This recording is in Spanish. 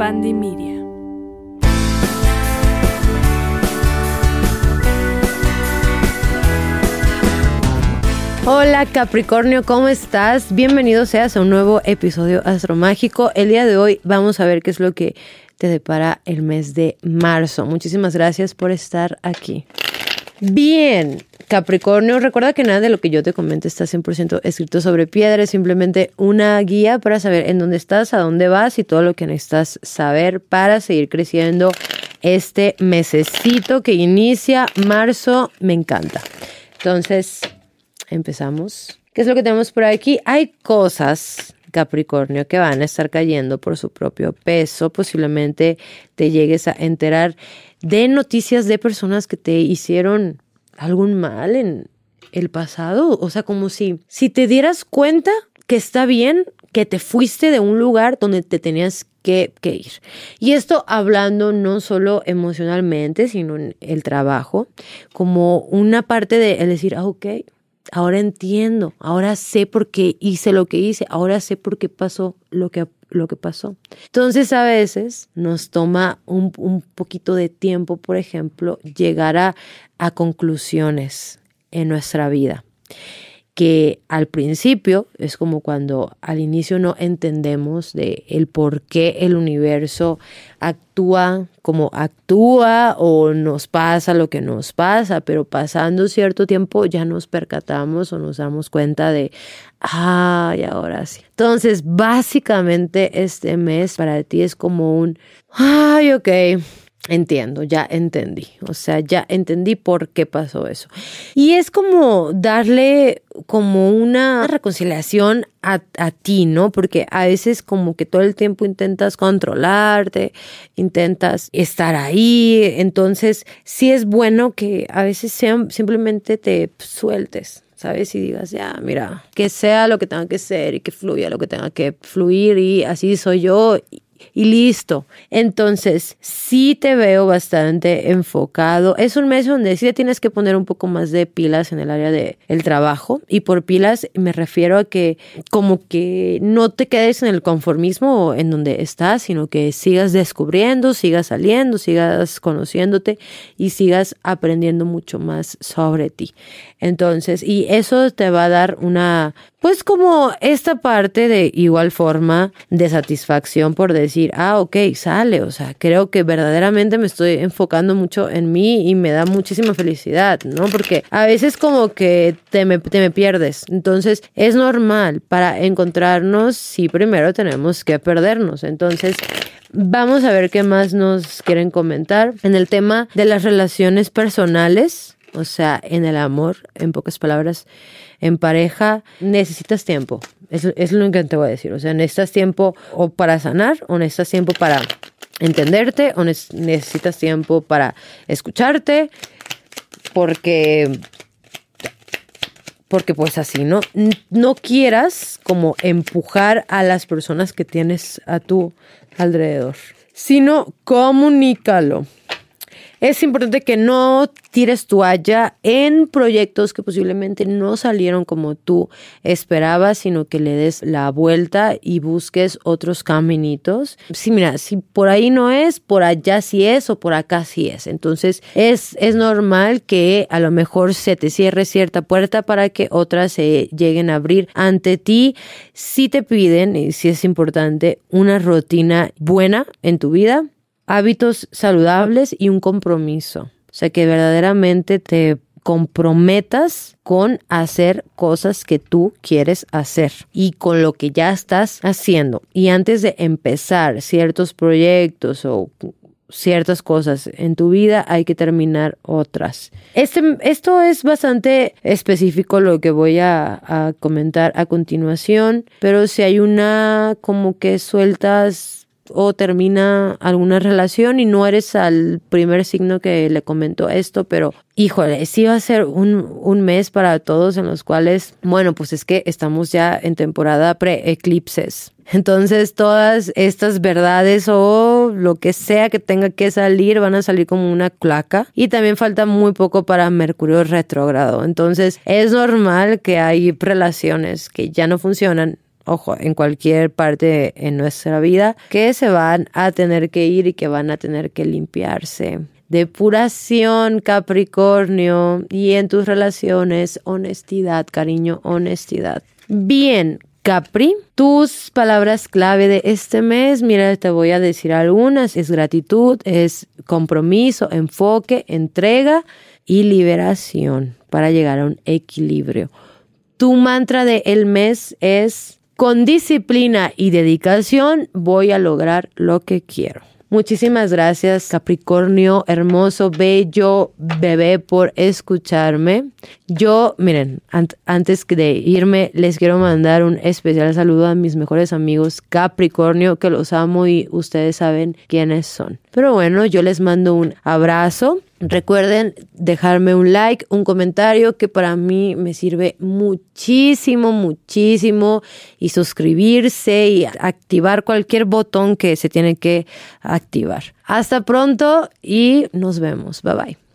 Pandemia. Hola Capricornio, ¿cómo estás? Bienvenido seas a un nuevo episodio astromágico. El día de hoy vamos a ver qué es lo que te depara el mes de marzo. Muchísimas gracias por estar aquí. Bien, Capricornio, recuerda que nada de lo que yo te comente está 100% escrito sobre piedra, es simplemente una guía para saber en dónde estás, a dónde vas y todo lo que necesitas saber para seguir creciendo este mesecito que inicia marzo. Me encanta. Entonces, empezamos. ¿Qué es lo que tenemos por aquí? Hay cosas Capricornio que van a estar cayendo por su propio peso. Posiblemente te llegues a enterar de noticias de personas que te hicieron algún mal en el pasado. O sea, como si, si te dieras cuenta que está bien que te fuiste de un lugar donde te tenías que, ir. Y esto hablando no solo emocionalmente, sino en el trabajo, como una parte de decir, ah, ok, ahora entiendo, ahora sé por qué hice lo que hice, ahora sé por qué pasó lo que, lo que pasó. Entonces a veces nos toma un, un poquito de tiempo, por ejemplo, llegar a, a conclusiones en nuestra vida que al principio es como cuando al inicio no entendemos de el por qué el universo actúa como actúa o nos pasa lo que nos pasa, pero pasando cierto tiempo ya nos percatamos o nos damos cuenta de, ay, ahora sí. Entonces, básicamente este mes para ti es como un, ay, ok, Entiendo, ya entendí. O sea, ya entendí por qué pasó eso. Y es como darle como una reconciliación a, a, ti, ¿no? Porque a veces como que todo el tiempo intentas controlarte, intentas estar ahí. Entonces, sí es bueno que a veces sean, simplemente te sueltes. ¿sabes? Y digas, ya, mira, que sea lo que tenga que ser y que fluya lo que tenga que fluir y así soy yo y listo. Entonces, sí te veo bastante enfocado. Es un mes donde sí te tienes que poner un poco más de pilas en el área del el trabajo. Y por pilas me refiero a que como que no te quedes en el conformismo en donde estás, sino que sigas descubriendo, sigas saliendo, sigas conociéndote y sigas aprendiendo mucho más sobre ti. Entonces, y eso te va a dar una, pues como esta parte de igual forma de satisfacción por decir, ah, ok, sale, o sea, creo que verdaderamente me estoy enfocando mucho en mí y me da muchísima felicidad, ¿no? Porque a veces como que te me, te me pierdes. Entonces, es normal para encontrarnos si primero tenemos que perdernos. Entonces, Vamos a ver qué más nos quieren comentar en el tema de las relaciones personales. O sea, en el amor, en pocas palabras, en pareja, necesitas tiempo. Eso es lo que te voy a decir. O sea, necesitas tiempo o para sanar o necesitas tiempo para entenderte o necesitas tiempo para escucharte porque porque pues así, ¿no? No quieras como empujar a las personas que tienes a tu alrededor, sino comunícalo. Es importante que no tires toalla en proyectos que posiblemente no salieron como tú esperabas, sino que le des la vuelta y busques otros caminitos. Sí, mira, si por ahí no es, por allá sí es o por acá sí es. Entonces es, es normal que a lo mejor se te cierre cierta puerta para que otras se lleguen a abrir ante ti. Si te piden, y si es importante, una rutina buena en tu vida, hábitos saludables y un compromiso. O sea, que verdaderamente te comprometas con hacer cosas que tú quieres hacer y con lo que ya estás haciendo. Y antes de empezar ciertos proyectos o ciertas cosas en tu vida, hay que terminar otras. Este, esto es bastante específico lo que voy a, a comentar a continuación, pero si hay una como que sueltas o termina alguna relación y no eres al primer signo que le comentó esto, pero híjole, sí va a ser un, un mes para todos en los cuales, bueno, pues es que estamos ya en temporada pre-eclipses. Entonces todas estas verdades o lo que sea que tenga que salir van a salir como una claca y también falta muy poco para Mercurio retrógrado. Entonces es normal que hay relaciones que ya no funcionan ojo, en cualquier parte en nuestra vida, que se van a tener que ir y que van a tener que limpiarse. Depuración, Capricornio, y en tus relaciones, honestidad, cariño, honestidad. Bien, Capri, tus palabras clave de este mes, mira, te voy a decir algunas, es gratitud, es compromiso, enfoque, entrega y liberación para llegar a un equilibrio. Tu mantra de el mes es con disciplina y dedicación voy a lograr lo que quiero. Muchísimas gracias, Capricornio, hermoso, bello bebé, por escucharme. Yo, miren, antes de irme, les quiero mandar un especial saludo a mis mejores amigos Capricornio, que los amo y ustedes saben quiénes son. Pero bueno, yo les mando un abrazo. Recuerden dejarme un like, un comentario que para mí me sirve muchísimo, muchísimo y suscribirse y activar cualquier botón que se tiene que activar. Hasta pronto y nos vemos. Bye bye.